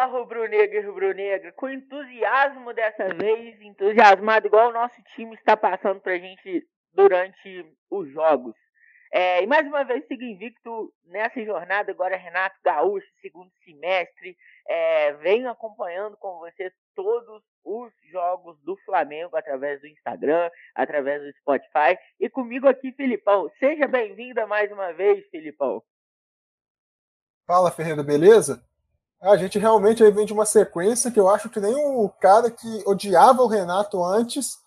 Fala, rubro-negro e rubro-negra, com entusiasmo dessa vez, entusiasmado igual o nosso time está passando pra gente durante os jogos. É, e mais uma vez sigo invicto nessa jornada, agora Renato Gaúcho, segundo semestre, é, venho acompanhando com você todos os jogos do Flamengo através do Instagram, através do Spotify, e comigo aqui, Filipão. Seja bem-vindo mais uma vez, Filipão. Fala, Ferreira, beleza? A gente realmente aí vem de uma sequência que eu acho que nem o cara que odiava o Renato antes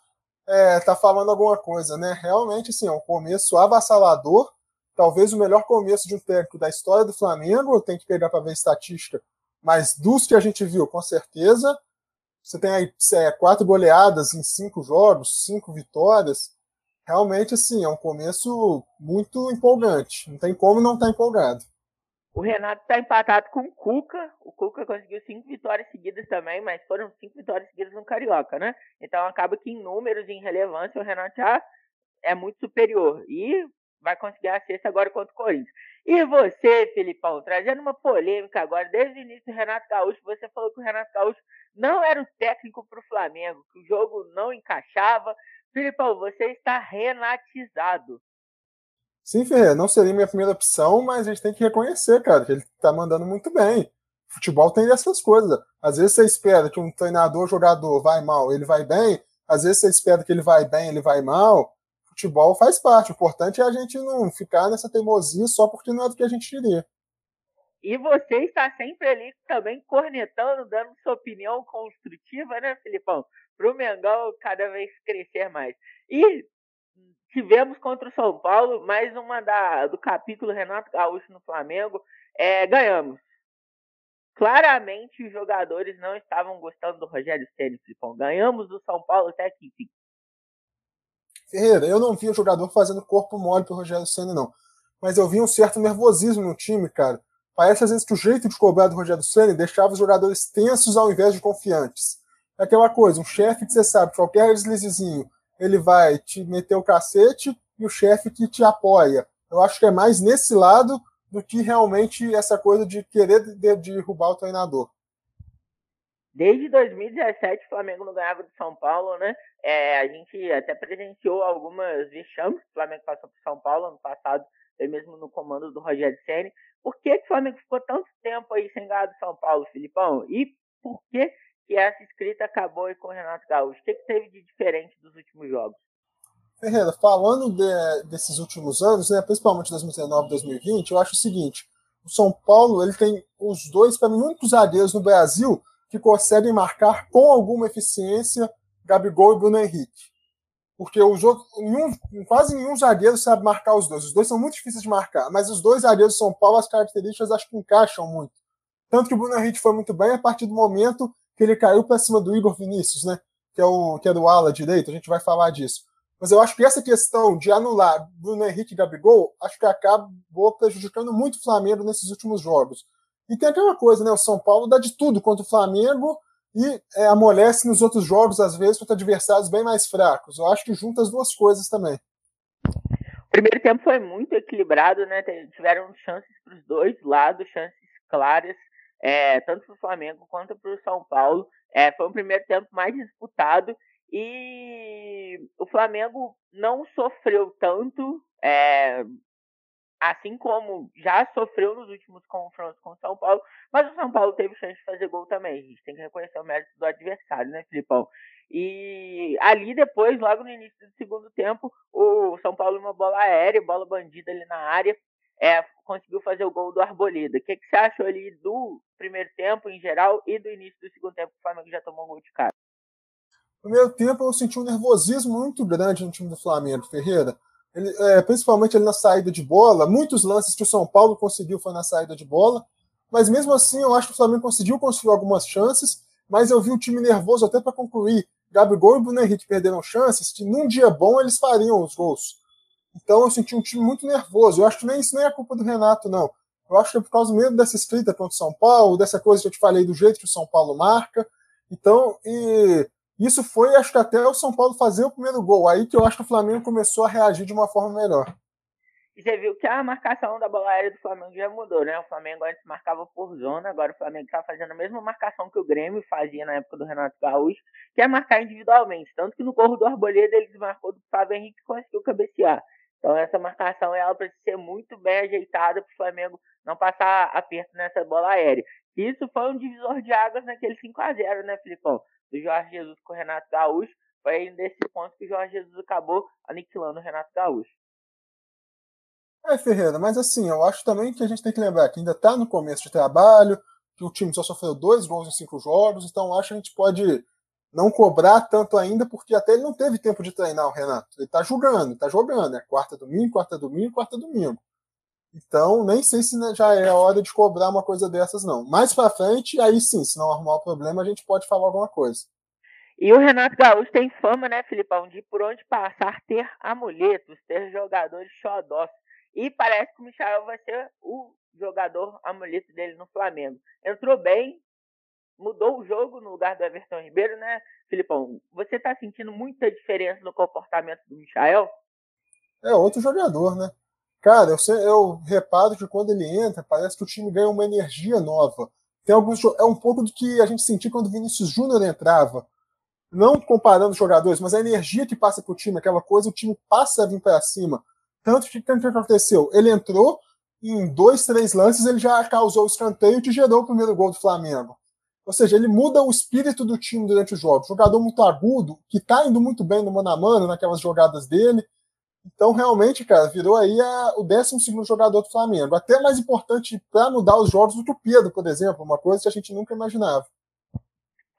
é, tá falando alguma coisa, né? Realmente, assim, é um começo avassalador, talvez o melhor começo de um técnico da história do Flamengo, tem que pegar para ver estatística, mas dos que a gente viu, com certeza. Você tem aí é, quatro goleadas em cinco jogos, cinco vitórias. Realmente, assim, é um começo muito empolgante. Não tem como não estar tá empolgado. O Renato está empatado com o Cuca. O Cuca conseguiu cinco vitórias seguidas também, mas foram cinco vitórias seguidas no Carioca, né? Então acaba que em números, em relevância, o Renato já é muito superior. E vai conseguir a sexta agora contra o Corinthians. E você, Filipão, trazendo uma polêmica agora, desde o início do Renato Gaúcho, você falou que o Renato Gaúcho não era o técnico para o Flamengo, que o jogo não encaixava. Filipão, você está renatizado. Sim, Ferreira, não seria minha primeira opção, mas a gente tem que reconhecer, cara, que ele tá mandando muito bem. Futebol tem dessas coisas. Às vezes você espera que um treinador, jogador vai mal, ele vai bem. Às vezes você espera que ele vai bem, ele vai mal. Futebol faz parte. O importante é a gente não ficar nessa teimosia só porque não é do que a gente queria. E você está sempre ali também cornetando, dando sua opinião construtiva, né, Filipão? Para o Mengão cada vez crescer mais. E tivemos contra o São Paulo, mais uma da, do capítulo Renato Gaúcho no Flamengo. É, ganhamos. Claramente os jogadores não estavam gostando do Rogério Ceni, Filipão. Ganhamos do São Paulo até aqui, enfim. Ferreira, eu não vi o jogador fazendo corpo mole pro Rogério Ceni não. Mas eu vi um certo nervosismo no time, cara. Parece às vezes que o jeito de cobrar do Rogério Ceni deixava os jogadores tensos ao invés de confiantes. É aquela coisa, um chefe que você sabe, qualquer deslizezinho, ele vai te meter o cacete e o chefe que te apoia. Eu acho que é mais nesse lado do que realmente essa coisa de querer derrubar o treinador. Desde 2017 o Flamengo não ganhava do São Paulo, né? É, a gente até presenciou algumas vexames que o Flamengo passou para São Paulo ano passado, mesmo no comando do Rogério Ceni. Por que, que o Flamengo ficou tanto tempo aí sem ganhar do São Paulo, Filipão? E por que que essa escrita acabou aí com o Renato Gaúcho? O que, que teve de diferente dos últimos jogos? Ferreira, falando de, desses últimos anos, né, principalmente 2019 e 2020, eu acho o seguinte: o São Paulo ele tem os dois, para mim, únicos zagueiros no Brasil que conseguem marcar com alguma eficiência Gabigol e Bruno Henrique. Porque o jogo, nenhum, quase nenhum zagueiro sabe marcar os dois. Os dois são muito difíceis de marcar, mas os dois zagueiros do São Paulo, as características acho que encaixam muito. Tanto que o Bruno Henrique foi muito bem a partir do momento que ele caiu para cima do Igor Vinícius, né? Que é, o, que é do ala direito, a gente vai falar disso. Mas eu acho que essa questão de anular Bruno Henrique e Gabigol, acho que acabou prejudicando muito o Flamengo nesses últimos jogos. E tem aquela coisa, né? O São Paulo dá de tudo contra o Flamengo e é, amolece nos outros jogos, às vezes, contra adversários bem mais fracos. Eu acho que junta as duas coisas também. O primeiro tempo foi muito equilibrado, né? Tiveram chances para os dois lados, chances claras é, tanto para o Flamengo quanto para o São Paulo. É, foi um primeiro tempo mais disputado e o Flamengo não sofreu tanto, é, assim como já sofreu nos últimos confrontos com o São Paulo, mas o São Paulo teve chance de fazer gol também. A gente tem que reconhecer o mérito do adversário, né, Filipão? E ali depois, logo no início do segundo tempo, o São Paulo uma bola aérea, bola bandida ali na área, é, conseguiu fazer o gol do Arboleda. O que, que você achou ali do primeiro tempo em geral e do início do segundo tempo que o Flamengo já tomou um gol de cara? Primeiro tempo eu senti um nervosismo muito grande no time do Flamengo, Ferreira. Ele, é, principalmente ali na saída de bola. Muitos lances que o São Paulo conseguiu foi na saída de bola. Mas mesmo assim, eu acho que o Flamengo conseguiu construir algumas chances. Mas eu vi o time nervoso até para concluir. Gabigol e Bruno Henrique perderam chances que num dia bom eles fariam os gols. Então eu senti um time muito nervoso. Eu acho que nem isso nem é culpa do Renato, não. Eu acho que é por causa mesmo dessa escrita contra o São Paulo, dessa coisa que eu te falei, do jeito que o São Paulo marca. Então, e isso foi, acho que até o São Paulo fazer o primeiro gol. Aí que eu acho que o Flamengo começou a reagir de uma forma melhor. E você viu que a marcação da bola aérea do Flamengo já mudou, né? O Flamengo antes marcava por zona, agora o Flamengo está fazendo a mesma marcação que o Grêmio fazia na época do Renato Gaúcho, que é marcar individualmente. Tanto que no corro do Arboleda ele desmarcou do Fábio Henrique e conseguiu cabecear. Então essa marcação ela precisa ser muito bem ajeitada para o Flamengo não passar aperto nessa bola aérea. Isso foi um divisor de águas naquele 5 a 0 né, Filipão? Do Jorge Jesus com o Renato Gaúcho. Foi nesse ponto que o Jorge Jesus acabou aniquilando o Renato Gaúcho. É, Ferreira, mas assim, eu acho também que a gente tem que lembrar que ainda está no começo de trabalho, que o time só sofreu dois gols em cinco jogos, então acho que a gente pode não cobrar tanto ainda, porque até ele não teve tempo de treinar o Renato. Ele está jogando, está jogando, é quarta domingo, quarta domingo, quarta domingo. Então, nem sei se já é hora de cobrar uma coisa dessas, não. Mais para frente, aí sim, se não arrumar o problema, a gente pode falar alguma coisa. E o Renato Gaúcho tem fama, né, Filipão, de por onde passar ter amuletos, ter jogadores xodós. E parece que o Michel vai ser o jogador amuleto dele no Flamengo. Entrou bem, mudou o jogo no lugar do Everton Ribeiro, né, Filipão? Você tá sentindo muita diferença no comportamento do Michel? É outro jogador, né? Cara, eu, eu reparo que quando ele entra, parece que o time ganha uma energia nova. Tem alguns, é um pouco do que a gente sentia quando o Vinícius Júnior entrava. Não comparando os jogadores, mas a energia que passa pro time, aquela coisa, o time passa a vir para cima. Tanto que o que aconteceu? Ele entrou e em dois, três lances ele já causou o escanteio que gerou o primeiro gol do Flamengo. Ou seja, ele muda o espírito do time durante o jogo. Jogador muito agudo, que está indo muito bem no mano a mano, naquelas jogadas dele. Então, realmente, cara, virou aí a, o 12 jogador do Flamengo. Até mais importante para mudar os jogos do que o Pedro, por exemplo, uma coisa que a gente nunca imaginava.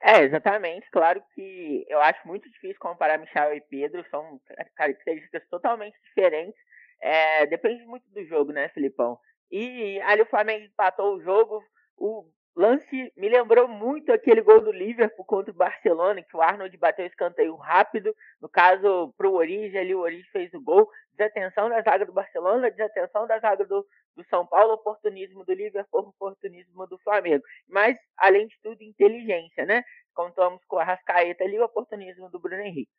É, exatamente. Claro que eu acho muito difícil comparar Michel e Pedro, são características totalmente diferentes. É, depende muito do jogo, né, Filipão? E ali o Flamengo empatou o jogo. O lance me lembrou muito aquele gol do Liverpool contra o Barcelona, que o Arnold bateu escanteio rápido. No caso, para o Origi, ali o Origi fez o gol. Desatenção da zaga do Barcelona, desatenção da zaga do, do São Paulo, oportunismo do Liverpool, oportunismo do Flamengo. Mas, além de tudo, inteligência, né? Contamos com a Rascaeta ali, o oportunismo do Bruno Henrique.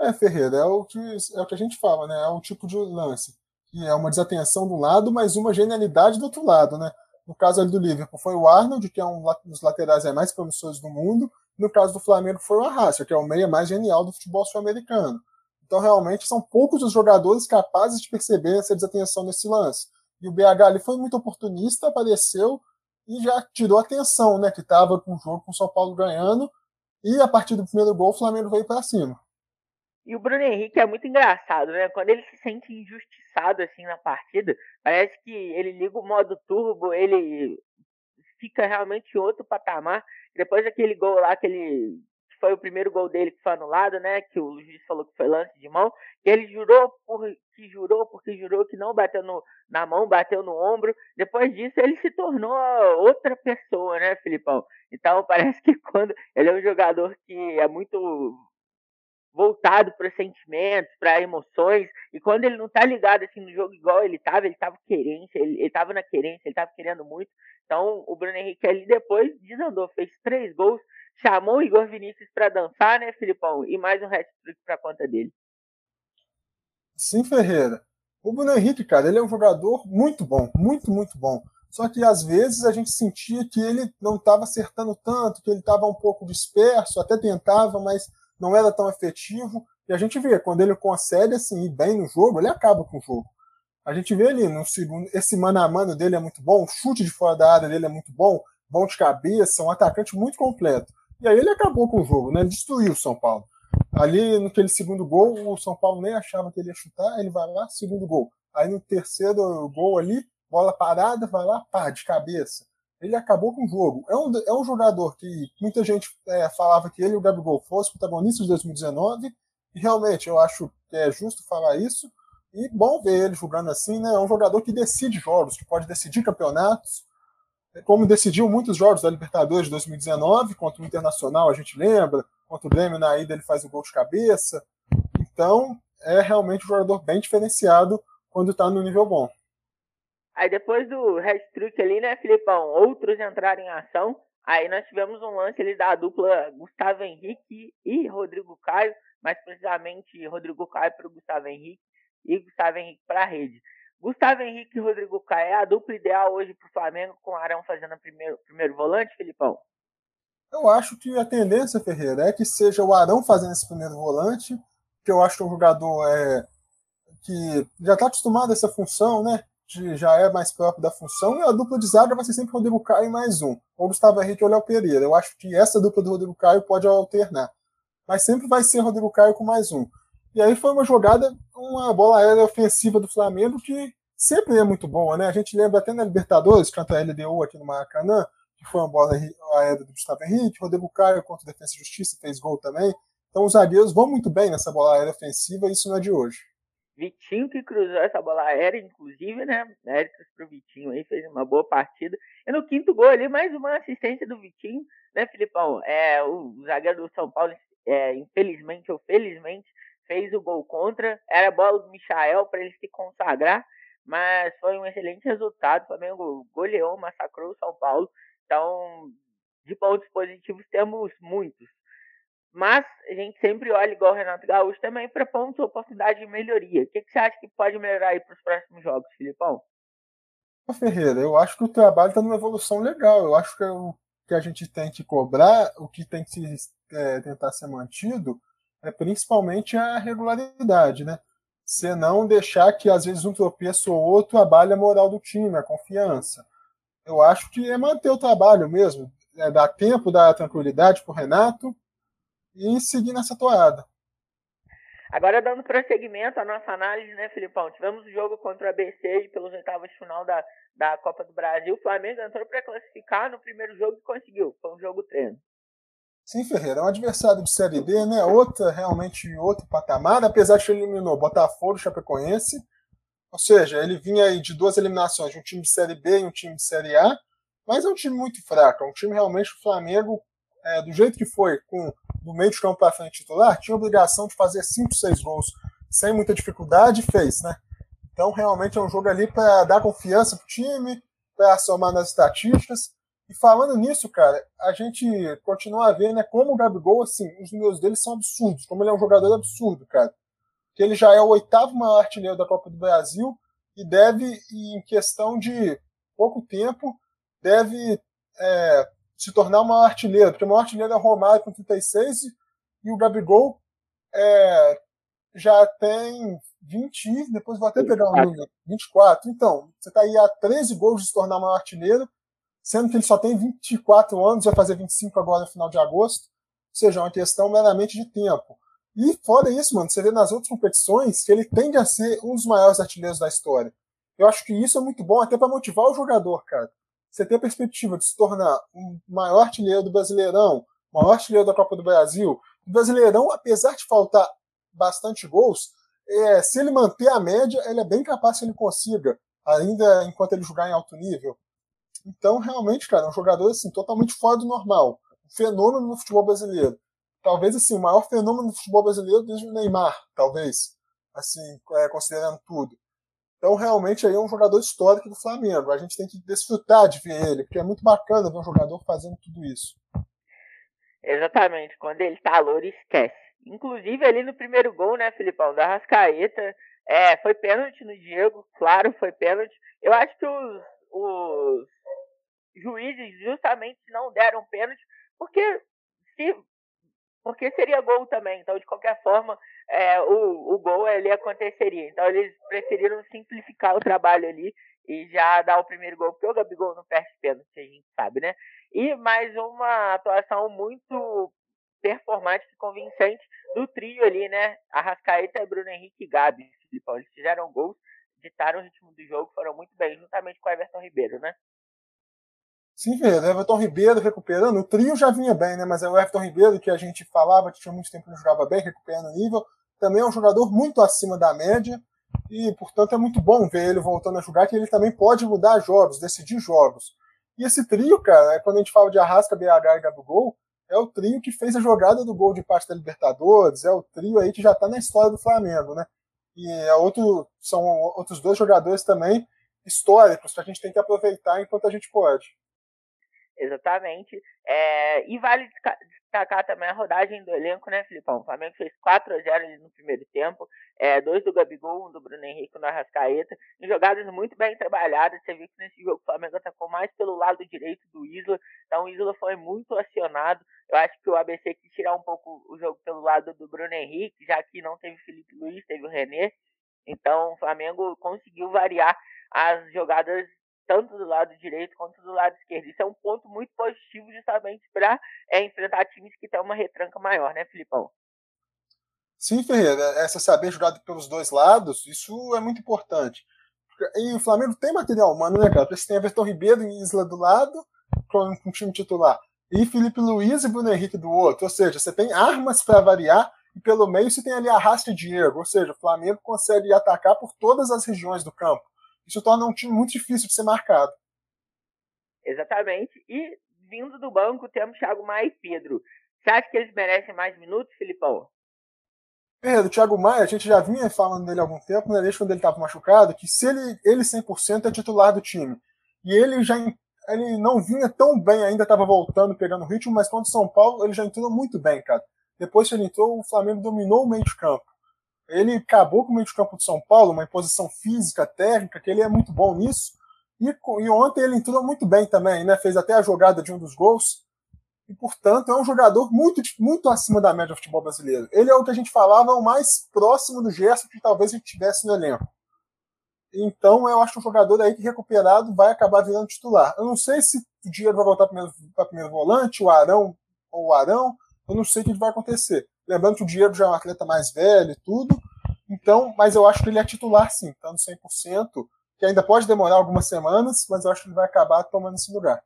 É, Ferreira, é o que, é o que a gente fala, né? É um tipo de lance que é uma desatenção do lado, mas uma genialidade do outro lado, né? No caso ali do Liverpool foi o Arnold, que é um dos laterais mais promissores do mundo. No caso do Flamengo foi o Arrasca, que é o meia mais genial do futebol sul-americano. Então, realmente, são poucos os jogadores capazes de perceber essa desatenção nesse lance. E o BH ali foi muito oportunista, apareceu e já tirou a atenção, né? Que estava com o jogo com o São Paulo ganhando. E a partir do primeiro gol, o Flamengo veio para cima. E o Bruno Henrique é muito engraçado, né? Quando ele se sente injustiçado assim na partida, parece que ele liga o modo turbo, ele fica realmente em outro patamar. Depois daquele gol lá que ele que foi o primeiro gol dele que foi anulado, né? Que o juiz falou que foi lance de mão, que ele jurou por que jurou porque jurou que não bateu no, na mão, bateu no ombro. Depois disso ele se tornou outra pessoa, né, Filipão? Então parece que quando ele é um jogador que é muito voltado para sentimentos, para emoções, e quando ele não tá ligado assim no jogo igual ele tava, ele tava querência, ele, ele tava na querência, ele tava querendo muito. Então o Bruno Henrique ali depois desandou, fez três gols, chamou o Igor Vinícius para dançar, né, Filipão? E mais um hat-trick para conta dele. Sim, Ferreira. O Bruno Henrique, cara, ele é um jogador muito bom, muito, muito bom. Só que às vezes a gente sentia que ele não estava acertando tanto, que ele estava um pouco disperso, até tentava, mas não era tão efetivo. E a gente vê, quando ele consegue assim, ir bem no jogo, ele acaba com o jogo. A gente vê ali no segundo, esse mano a mano dele é muito bom, o chute de fora da área dele é muito bom, bom de cabeça, um atacante muito completo. E aí ele acabou com o jogo, né? Ele destruiu o São Paulo. Ali naquele segundo gol, o São Paulo nem achava que ele ia chutar, ele vai lá, segundo gol. Aí no terceiro gol ali, bola parada, vai lá, pá, de cabeça ele acabou com o jogo. É um, é um jogador que muita gente é, falava que ele e o Gabigol fossem protagonistas de 2019, e realmente eu acho que é justo falar isso, e bom ver ele jogando assim, né? É um jogador que decide jogos, que pode decidir campeonatos, como decidiu muitos jogos da Libertadores de 2019, contra o Internacional, a gente lembra, contra o Grêmio na ida ele faz o gol de cabeça. Então, é realmente um jogador bem diferenciado quando está no nível bom. Aí depois do hat-trick ali, né, Filipão, outros entraram em ação. Aí nós tivemos um lance ali da dupla Gustavo Henrique e Rodrigo Caio, mais precisamente Rodrigo Caio para o Gustavo Henrique, e Gustavo Henrique para a rede. Gustavo Henrique e Rodrigo Caio é a dupla ideal hoje para o Flamengo, com o Arão fazendo o primeiro, primeiro volante, Filipão? Eu acho que a tendência, Ferreira, é que seja o Arão fazendo esse primeiro volante, que eu acho que o jogador é, que já está acostumado a essa função, né? Já é mais próprio da função, e a dupla de zaga vai ser sempre Rodrigo Caio e mais um, ou Gustavo Henrique ou Léo Pereira. Eu acho que essa dupla do Rodrigo Caio pode alternar, mas sempre vai ser Rodrigo Caio com mais um. E aí foi uma jogada, uma bola aérea ofensiva do Flamengo que sempre é muito boa, né? A gente lembra até na Libertadores, contra a LDU aqui no Maracanã, que foi uma bola aérea do Gustavo Henrique, Rodrigo Caio contra a Defesa e Justiça fez gol também. Então os zagueiros vão muito bem nessa bola aérea ofensiva e isso não é de hoje. Vitinho que cruzou essa bola aérea, inclusive, né? Méritos pro Vitinho aí, fez uma boa partida. E no quinto gol ali, mais uma assistência do Vitinho, né, Filipão? É, o zagueiro do São Paulo, é, infelizmente ou felizmente, fez o gol contra. Era bola do Michael para ele se consagrar, mas foi um excelente resultado. O Flamengo goleou, massacrou o São Paulo. Então, de pontos positivos temos muitos. Mas a gente sempre olha, igual o Renato Gaúcho, também para pontos ou oportunidade de melhoria. O que, que você acha que pode melhorar aí para os próximos jogos, Filipão? Ferreira, eu acho que o trabalho está numa evolução legal. Eu acho que é o que a gente tem que cobrar, o que tem que é, tentar ser mantido, é principalmente a regularidade, né? Você não deixar que às vezes um tropeço ou outro abale a moral do time, a confiança. Eu acho que é manter o trabalho mesmo, é dar tempo, dar tranquilidade para o Renato e seguir nessa toada. Agora, dando prosseguimento à nossa análise, né, Filipão? Tivemos o jogo contra o ABC pelos oitavos de final da, da Copa do Brasil. O Flamengo entrou para classificar no primeiro jogo e conseguiu. Foi um jogo treino. Sim, Ferreira, é um adversário de Série B, né? Outra, realmente outro patamar, apesar de que ele eliminou Botafogo e Chapecoense. Ou seja, ele vinha aí de duas eliminações, de um time de Série B e um time de Série A, mas é um time muito fraco, é um time realmente o Flamengo, é, do jeito que foi, com do meio de campo para frente titular, tinha obrigação de fazer 5, 6 gols sem muita dificuldade e fez, né? Então, realmente é um jogo ali para dar confiança pro time, para somar nas estatísticas. E falando nisso, cara, a gente continua a ver, né, como o Gabigol, assim, os números dele são absurdos, como ele é um jogador absurdo, cara. Que ele já é o oitavo maior artilheiro da Copa do Brasil e deve, em questão de pouco tempo, deve é, se tornar o maior artilheiro, porque o maior artilheiro é o Romário com 36 e o Gabigol é, já tem 20, depois vou até pegar um número, 24. Então, você está aí a 13 gols de se tornar o maior artilheiro, sendo que ele só tem 24 anos, vai fazer 25 agora no final de agosto, ou seja, é uma questão meramente de tempo. E fora isso, mano, você vê nas outras competições que ele tende a ser um dos maiores artilheiros da história. Eu acho que isso é muito bom até para motivar o jogador, cara você tem a perspectiva de se tornar um maior artilheiro do Brasileirão, maior artilheiro da Copa do Brasil. O Brasileirão, apesar de faltar bastante gols, é, se ele manter a média, ele é bem capaz que ele consiga, ainda enquanto ele jogar em alto nível. Então, realmente, cara, é um jogador assim, totalmente fora do normal. Um fenômeno no futebol brasileiro. Talvez assim, o maior fenômeno do futebol brasileiro desde o Neymar, talvez. Assim, é, considerando tudo. Então, realmente, aí é um jogador histórico do Flamengo. A gente tem que desfrutar de ver ele, porque é muito bacana ver um jogador fazendo tudo isso. Exatamente. Quando ele tá louro, esquece. Inclusive, ali no primeiro gol, né, Filipão, da Rascaeta, é, foi pênalti no Diego, claro, foi pênalti. Eu acho que os, os juízes justamente não deram pênalti, porque se porque seria gol também. Então, de qualquer forma, é, o, o gol ele aconteceria. Então, eles preferiram simplificar o trabalho ali e já dar o primeiro gol, porque o Gabigol não perde pênalti, a gente sabe, né? E mais uma atuação muito performante e convincente do trio ali, né? Arrascaeta, Bruno Henrique e Gabi. Eles fizeram gols, ditaram o ritmo do jogo, foram muito bem, juntamente com o Everton Ribeiro, né? Sim, Ferreira. Everton Ribeiro recuperando. O trio já vinha bem, né? Mas é o Everton Ribeiro que a gente falava que tinha muito tempo que não jogava bem, recuperando nível. Também é um jogador muito acima da média. E, portanto, é muito bom ver ele voltando a jogar, que ele também pode mudar jogos, decidir jogos. E esse trio, cara, é quando a gente fala de Arrasca, BH e Gabigol, é o trio que fez a jogada do gol de parte da Libertadores, é o trio aí que já está na história do Flamengo, né? E é outro, são outros dois jogadores também históricos que a gente tem que aproveitar enquanto a gente pode. Exatamente. É, e vale destacar também a rodagem do elenco, né, Filipão? O Flamengo fez 4 a 0 no primeiro tempo, é, dois do Gabigol, um do Bruno Henrique, um do Arrascaeta, em jogadas muito bem trabalhadas. Você viu que nesse jogo o Flamengo atacou mais pelo lado direito do Isla, então o Isla foi muito acionado. Eu acho que o ABC quis tirar um pouco o jogo pelo lado do Bruno Henrique, já que não teve Felipe Luiz, teve o René. Então o Flamengo conseguiu variar as jogadas tanto do lado direito quanto do lado esquerdo. Isso é um ponto muito positivo justamente para é, enfrentar times que têm uma retranca maior, né, Filipão? Sim, Ferreira, essa saber jogar pelos dois lados, isso é muito importante. E o Flamengo tem material humano, né, cara? Você tem Everton Ribeiro e Isla do lado, com, o time titular, e Felipe Luiz e Bruno Henrique do outro. Ou seja, você tem armas para variar, e pelo meio você tem ali Arrasta e Diego. Ou seja, o Flamengo consegue atacar por todas as regiões do campo. Isso torna um time muito difícil de ser marcado. Exatamente. E vindo do banco temos Thiago Maia e Pedro. Você acha que eles merecem mais minutos, Filipão? Pedro, o Thiago Maia, a gente já vinha falando dele há algum tempo, né, desde quando ele estava machucado, que se ele, ele 100% é titular do time. E ele já ele não vinha tão bem ainda, estava voltando, pegando ritmo, mas contra o São Paulo ele já entrou muito bem, cara. Depois que ele entrou, o Flamengo dominou o meio de campo. Ele acabou com o meio de campo de São Paulo, uma imposição física, técnica, que ele é muito bom nisso. E, e ontem ele entrou muito bem também, né? Fez até a jogada de um dos gols. E, portanto, é um jogador muito, muito acima da média do futebol brasileiro. Ele é o que a gente falava, o mais próximo do gesto que talvez gente tivesse no elenco. Então, eu acho um jogador aí que recuperado vai acabar virando titular. Eu não sei se o Diego vai voltar para primeiro, primeiro volante, o Arão ou o Arão. Eu não sei o que vai acontecer. Lembrando que o Diego já é um atleta mais velho e tudo. Então, mas eu acho que ele é titular sim, estando 100%, que ainda pode demorar algumas semanas, mas eu acho que ele vai acabar tomando esse lugar.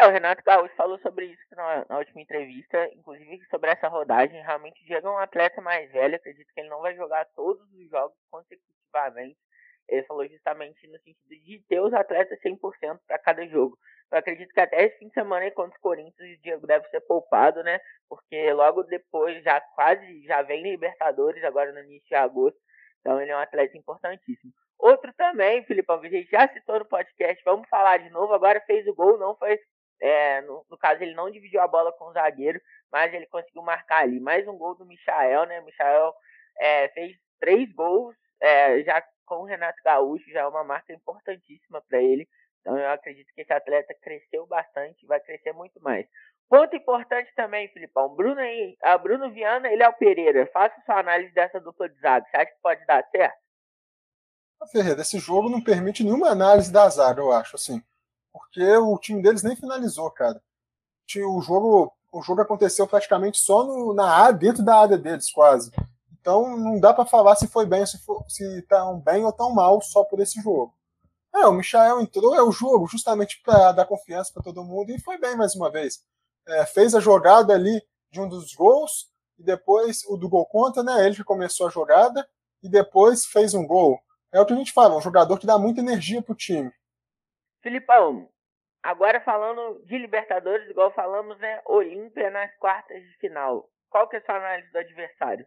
É, o Renato Gaúcho falou sobre isso na, na, última entrevista, inclusive sobre essa rodagem. Realmente, o Diego é um atleta mais velho, acredito que ele não vai jogar todos os jogos consecutivamente. Ele falou justamente no sentido de ter os atletas 100% para cada jogo. Eu acredito que até esse fim de semana contra os Corinthians o Diego deve ser poupado, né? Porque logo depois já quase já vem Libertadores agora no início de agosto. Então ele é um atleta importantíssimo. Outro também, Filipão, que a gente já citou no podcast, vamos falar de novo. Agora fez o gol, não foi. É, no, no, caso, ele não dividiu a bola com o zagueiro, mas ele conseguiu marcar ali. Mais um gol do Michael, né? Michael é, fez três gols é, já com o Renato Gaúcho, já é uma marca importantíssima para ele. Então eu acredito que esse atleta cresceu bastante, vai crescer muito mais. Ponto importante também, Filipão. Bruno, a Bruno Viana, ele é o Pereira. Faça sua análise dessa dupla de zaga. Você acha que pode dar certo? Ferreira, esse jogo não permite nenhuma análise da zaga, eu acho, assim. Porque o time deles nem finalizou, cara. O jogo, o jogo aconteceu praticamente só no, na área, dentro da área deles, quase. Então não dá para falar se foi bem, se, for, se tão bem ou tão mal só por esse jogo. É, o Michael entrou, é o jogo, justamente para dar confiança para todo mundo, e foi bem mais uma vez. É, fez a jogada ali de um dos gols, e depois o do gol contra, né? Ele que começou a jogada, e depois fez um gol. É o que a gente fala, um jogador que dá muita energia pro time. Filipão, agora falando de Libertadores, igual falamos, né? Olímpia nas quartas de final. Qual que é a sua análise do adversário?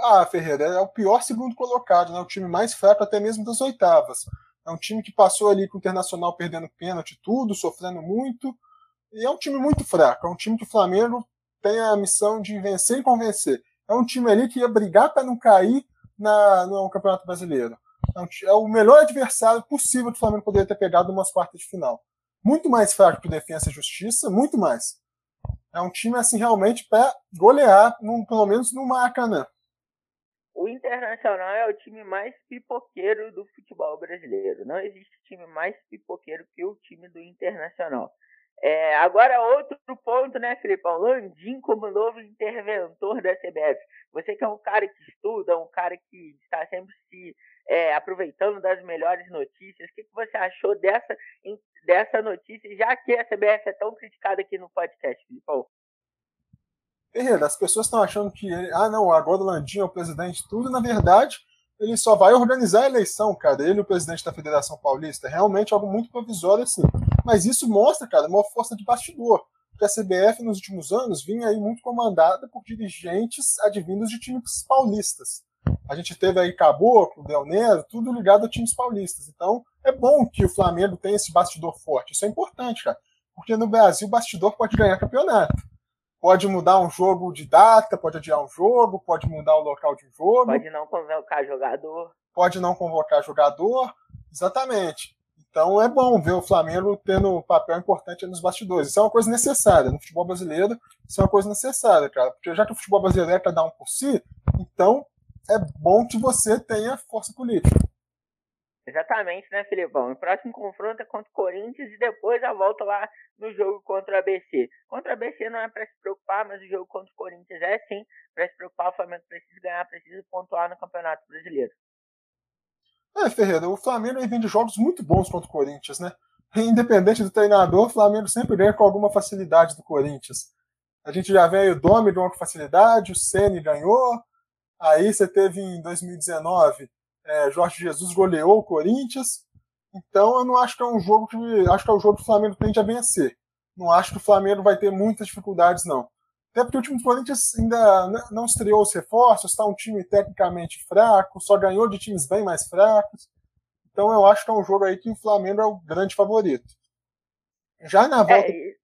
Ah, Ferreira, é o pior segundo colocado, né? O time mais fraco até mesmo das oitavas. É um time que passou ali com o Internacional perdendo pênalti tudo, sofrendo muito. E é um time muito fraco. É um time que o Flamengo tem a missão de vencer e convencer. É um time ali que ia brigar para não cair na, no Campeonato Brasileiro. É, um, é, o melhor adversário possível que o Flamengo poderia ter pegado umas quartas de final. Muito mais fraco que o Defensa e Justiça, muito mais. É um time assim realmente para golear, num, pelo menos no Maracanã o Internacional é o time mais pipoqueiro do futebol brasileiro. Não existe time mais pipoqueiro que o time do Internacional. É, agora, outro ponto, né, Filipão? Landim como novo interventor da CBF. Você que é um cara que estuda, um cara que está sempre se é, aproveitando das melhores notícias, o que, que você achou dessa, dessa notícia, já que a CBF é tão criticada aqui no podcast, Filipão? Ferreira, as pessoas estão achando que ele, ah, não, agora o Landim é o presidente tudo, na verdade, ele só vai organizar a eleição, cara. Ele, o presidente da Federação Paulista, é realmente algo muito provisório assim. Mas isso mostra, cara, uma força de bastidor. Porque a CBF nos últimos anos vinha aí muito comandada por dirigentes advindos de times paulistas. A gente teve aí Caboclo, Del Nero, tudo ligado a times paulistas. Então, é bom que o Flamengo tenha esse bastidor forte. Isso é importante, cara. Porque no Brasil, o bastidor pode ganhar campeonato pode mudar um jogo de data, pode adiar um jogo, pode mudar o local de jogo. Pode não convocar jogador. Pode não convocar jogador. Exatamente. Então é bom ver o Flamengo tendo um papel importante nos bastidores. Isso é uma coisa necessária. No futebol brasileiro, isso é uma coisa necessária, cara. Porque já que o futebol brasileiro é cada um por si, então é bom que você tenha força política. Exatamente, né, Filipão? O próximo confronto é contra o Corinthians e depois a volta lá no jogo contra o ABC. Contra o ABC não é para se preocupar, mas o jogo contra o Corinthians é sim para se preocupar. O Flamengo precisa ganhar, precisa pontuar no Campeonato Brasileiro. É, Ferreira, o Flamengo vem de jogos muito bons contra o Corinthians, né? Independente do treinador, o Flamengo sempre ganha com alguma facilidade do Corinthians. A gente já vê o Domi ganhou com facilidade, o Ceni ganhou. Aí você teve em 2019 é, Jorge Jesus goleou o Corinthians. Então eu não acho que é um jogo que. Acho que é o jogo que o Flamengo tende a vencer. Não acho que o Flamengo vai ter muitas dificuldades, não. Até porque o time do Corinthians ainda não estreou os reforços, está um time tecnicamente fraco, só ganhou de times bem mais fracos. Então eu acho que é um jogo aí que o Flamengo é o grande favorito. Já na volta. É...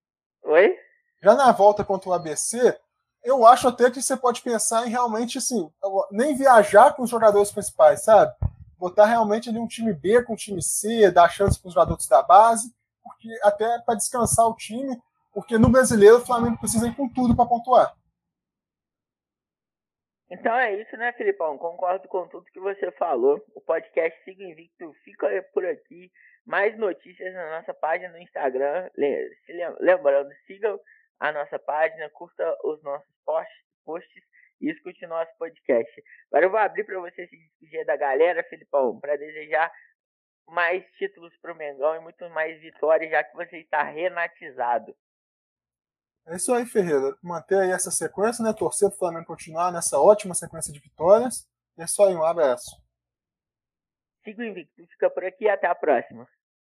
Oi? Já na volta contra o ABC, eu acho até que você pode pensar em realmente, assim, nem viajar com os jogadores principais, sabe? Botar realmente ali um time B com um time C, dar chance para os jogadores da base, porque até para descansar o time, porque no brasileiro o Flamengo precisa ir com tudo para pontuar. Então é isso, né, Filipão? Concordo com tudo que você falou. O podcast Siga Invicto fica por aqui. Mais notícias na nossa página no Instagram. Lembrando, sigam a nossa página, curta os nossos posts e escute nosso podcast. Agora eu vou abrir para você se despedir da galera, Filipão, para desejar mais títulos para o Mengão e muito mais vitórias, já que você está renatizado. É isso aí, Ferreira. Manter aí essa sequência, né? Torcer para o Flamengo continuar nessa ótima sequência de vitórias. E é só aí, um abraço. Siga o Invicto. Fica por aqui e até a próxima.